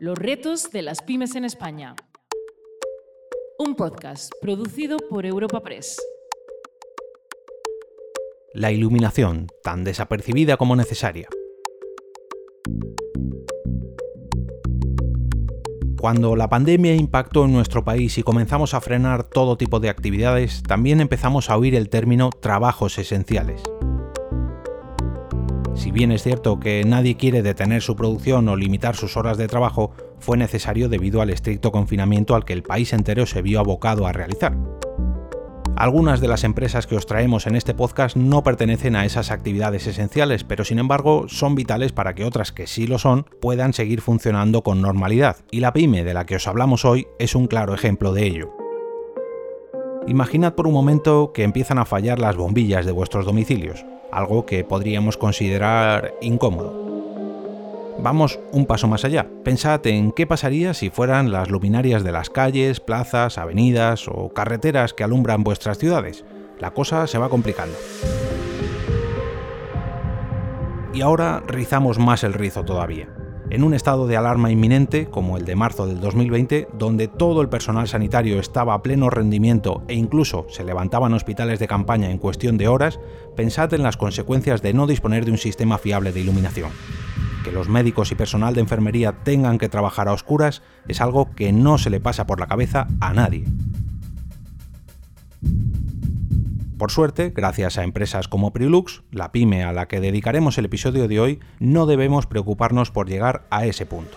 Los retos de las pymes en España. Un podcast producido por Europa Press. La iluminación, tan desapercibida como necesaria. Cuando la pandemia impactó en nuestro país y comenzamos a frenar todo tipo de actividades, también empezamos a oír el término trabajos esenciales. Si bien es cierto que nadie quiere detener su producción o limitar sus horas de trabajo, fue necesario debido al estricto confinamiento al que el país entero se vio abocado a realizar. Algunas de las empresas que os traemos en este podcast no pertenecen a esas actividades esenciales, pero sin embargo son vitales para que otras que sí lo son puedan seguir funcionando con normalidad, y la pyme de la que os hablamos hoy es un claro ejemplo de ello. Imaginad por un momento que empiezan a fallar las bombillas de vuestros domicilios algo que podríamos considerar incómodo. Vamos un paso más allá. Pensad en qué pasaría si fueran las luminarias de las calles, plazas, avenidas o carreteras que alumbran vuestras ciudades. La cosa se va complicando. Y ahora rizamos más el rizo todavía en un estado de alarma inminente como el de marzo del 2020, donde todo el personal sanitario estaba a pleno rendimiento e incluso se levantaban hospitales de campaña en cuestión de horas, pensad en las consecuencias de no disponer de un sistema fiable de iluminación. Que los médicos y personal de enfermería tengan que trabajar a oscuras es algo que no se le pasa por la cabeza a nadie. Por suerte, gracias a empresas como Prilux, la pyme a la que dedicaremos el episodio de hoy, no debemos preocuparnos por llegar a ese punto.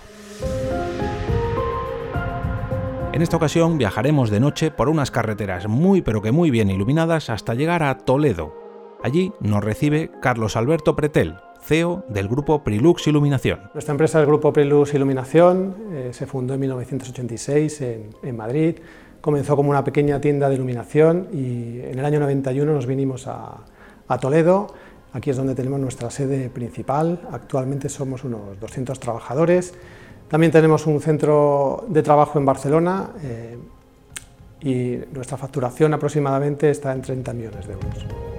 En esta ocasión viajaremos de noche por unas carreteras muy pero que muy bien iluminadas hasta llegar a Toledo. Allí nos recibe Carlos Alberto Pretel, CEO del grupo Prilux Iluminación. Nuestra empresa es el grupo Prilux Iluminación, eh, se fundó en 1986 en Madrid comenzó como una pequeña tienda de iluminación y en el año 91 nos vinimos a, Toledo. Aquí es donde tenemos nuestra sede principal. Actualmente somos unos 200 trabajadores. También tenemos un centro de trabajo en Barcelona eh, y nuestra facturación aproximadamente está en 30 millones de euros.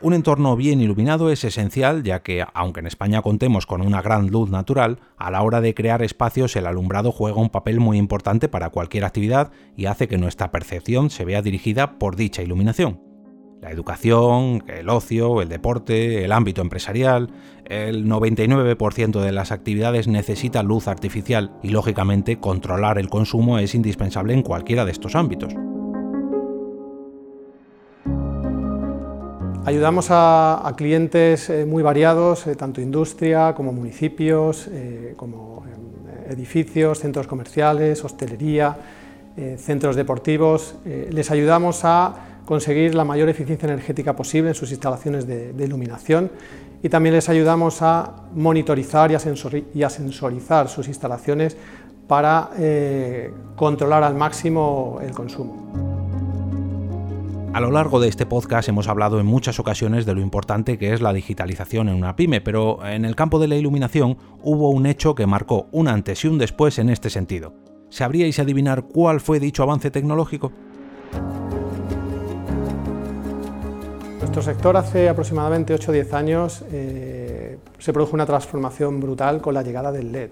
Un entorno bien iluminado es esencial ya que, aunque en España contemos con una gran luz natural, a la hora de crear espacios el alumbrado juega un papel muy importante para cualquier actividad y hace que nuestra percepción se vea dirigida por dicha iluminación. La educación, el ocio, el deporte, el ámbito empresarial, el 99% de las actividades necesita luz artificial y lógicamente controlar el consumo es indispensable en cualquiera de estos ámbitos. Ayudamos a, clientes eh, muy variados, eh, tanto industria como municipios, eh, como edificios, centros comerciales, hostelería, centros deportivos. les ayudamos a conseguir la mayor eficiencia energética posible en sus instalaciones de, iluminación y también les ayudamos a monitorizar y a, sensorizar sus instalaciones para controlar al máximo el consumo. A lo largo de este podcast hemos hablado en muchas ocasiones de lo importante que es la digitalización en una pyme, pero en el campo de la iluminación hubo un hecho que marcó un antes y un después en este sentido. ¿Sabríais adivinar cuál fue dicho avance tecnológico? Nuestro sector hace aproximadamente 8 o 10 años eh, se produjo una transformación brutal con la llegada del LED.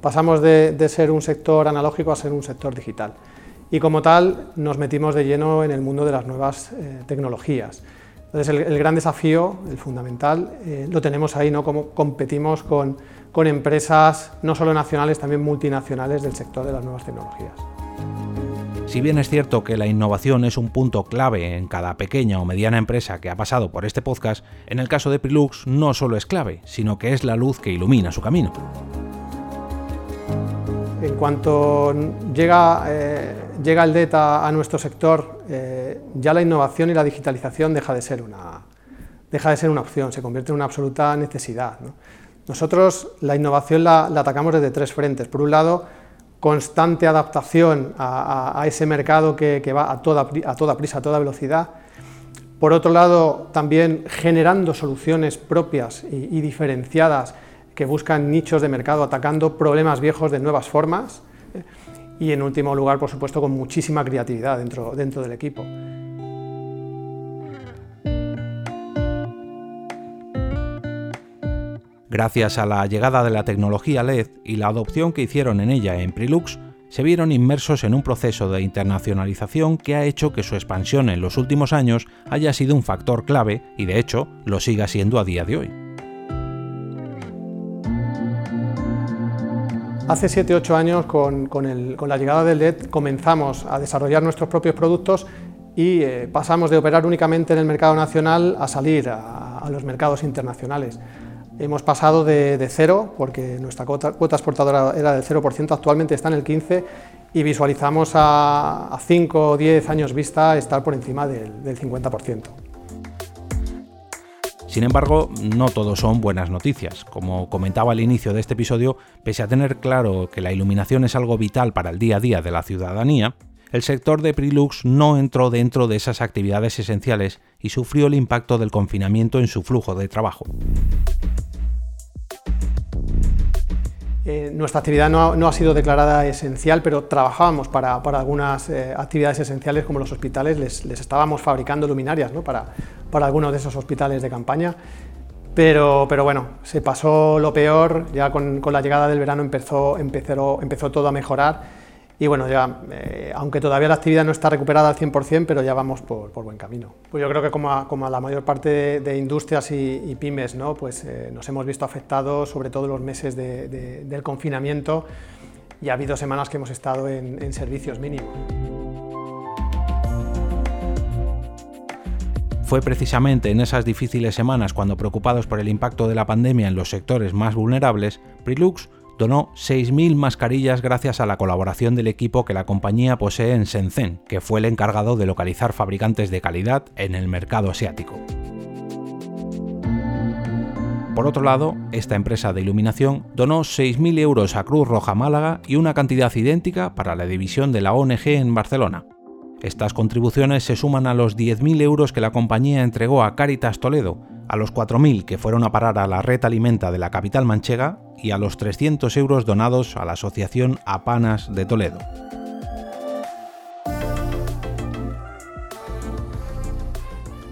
Pasamos de ser un sector analógico a ser un sector digital y como tal nos metimos de lleno en el mundo de las nuevas eh, tecnologías. Entonces el, gran desafío, el fundamental, eh, lo tenemos ahí, ¿no? Cómo competimos con, con empresas no solo nacionales, también multinacionales del sector de las nuevas tecnologías. Si bien es cierto que la innovación es un punto clave en cada pequeña o mediana empresa que ha pasado por este podcast, en el caso de Prilux no solo es clave, sino que es la luz que ilumina su camino. En cuanto llega, eh, llega el DETA a nuestro sector, eh, ya la innovación y la digitalización deja de ser una, deja de ser una opción, se convierte en una absoluta necesidad. Nosotros la innovación la, atacamos desde tres frentes. Por un lado, constante adaptación a, ese mercado que, va a toda, a toda prisa, a toda velocidad. Por otro lado, también generando soluciones propias y diferenciadas que buscan nichos de mercado atacando problemas viejos de nuevas formas y en último lugar, por supuesto, con muchísima creatividad dentro, dentro del equipo. Gracias a la llegada de la tecnología LED y la adopción que hicieron en ella en Prilux, se vieron inmersos en un proceso de internacionalización que ha hecho que su expansión en los últimos años haya sido un factor clave y de hecho lo siga siendo a día de hoy. Hace 7-8 años, con, la llegada del LED, comenzamos a desarrollar nuestros propios productos y eh, pasamos de operar únicamente en el mercado nacional a salir a los mercados internacionales. Hemos pasado de, cero, porque nuestra cuota, exportadora era del 0%, actualmente está en el 15% y visualizamos a, 5 o 10 años vista estar por encima del, del 50%. Sin embargo, no todo son buenas noticias. Como comentaba al inicio de este episodio, pese a tener claro que la iluminación es algo vital para el día a día de la ciudadanía, el sector de Prilux no entró dentro de esas actividades esenciales y sufrió el impacto del confinamiento en su flujo de trabajo. Eh, nuestra actividad no ha, sido declarada esencial, pero trabajábamos para, algunas eh, actividades esenciales como los hospitales, les, estábamos fabricando luminarias para, algunos de esos hospitales de campaña. Pero, bueno, se pasó lo peor, ya con, la llegada del verano empezó, empezó todo a mejorar y bueno, ya, eh, aunque todavía la actividad no está recuperada al 100%, pero ya vamos por, buen camino. Pues yo creo que como a, como la mayor parte de, industrias y, pymes, ¿no? pues eh, nos hemos visto afectados, sobre todo los meses del confinamiento, y ha habido semanas que hemos estado en, en servicios mínimos. Fue precisamente en esas difíciles semanas cuando preocupados por el impacto de la pandemia en los sectores más vulnerables, Prilux donó 6.000 mascarillas gracias a la colaboración del equipo que la compañía posee en Shenzhen, que fue el encargado de localizar fabricantes de calidad en el mercado asiático. Por otro lado, esta empresa de iluminación donó 6.000 euros a Cruz Roja Málaga y una cantidad idéntica para la división de la ONG en Barcelona. Estas contribuciones se suman a los 10.000 euros que la compañía entregó a Caritas Toledo, a los 4.000 que fueron a parar a la red alimenta de la capital manchega y a los 300 euros donados a la Asociación Apanas de Toledo.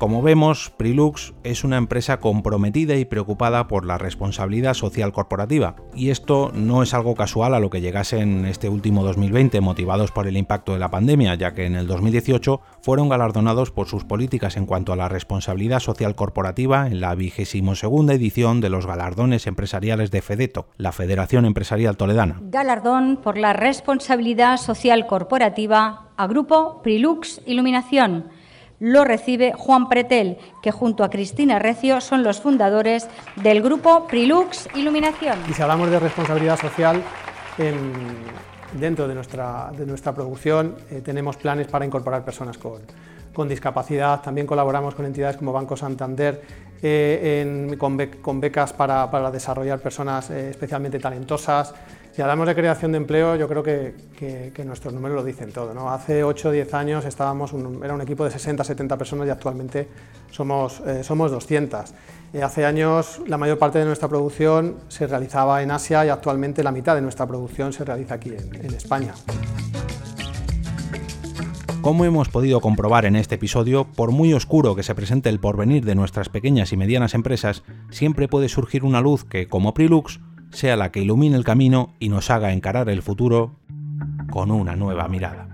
Como vemos, Prilux es una empresa comprometida y preocupada por la responsabilidad social corporativa, y esto no es algo casual a lo que llegase en este último 2020 motivados por el impacto de la pandemia, ya que en el 2018 fueron galardonados por sus políticas en cuanto a la responsabilidad social corporativa en la vigésimo segunda edición de los galardones empresariales de FEDETO, la Federación Empresarial Toledana. Galardón por la responsabilidad social corporativa a Grupo Prilux Iluminación lo recibe Juan Pretel, que junto a Cristina Recio son los fundadores del grupo Prilux Iluminación. Y si hablamos de responsabilidad social, dentro de nuestra, de nuestra producción eh, tenemos planes para incorporar personas con, con, discapacidad. También colaboramos con entidades como Banco Santander eh, con, becas para, para desarrollar personas eh, especialmente talentosas. Si hablamos de creación de empleo, yo creo que, nuestros números lo dicen todo. Hace 8 o 10 años estábamos era un equipo de 60 70 personas y actualmente somos, eh, somos 200. Eh, hace años la mayor parte de nuestra producción se realizaba en Asia y actualmente la mitad de nuestra producción se realiza aquí en España. Como hemos podido comprobar en este episodio, por muy oscuro que se presente el porvenir de nuestras pequeñas y medianas empresas, siempre puede surgir una luz que, como Prilux, sea la que ilumine el camino y nos haga encarar el futuro con una nueva mirada.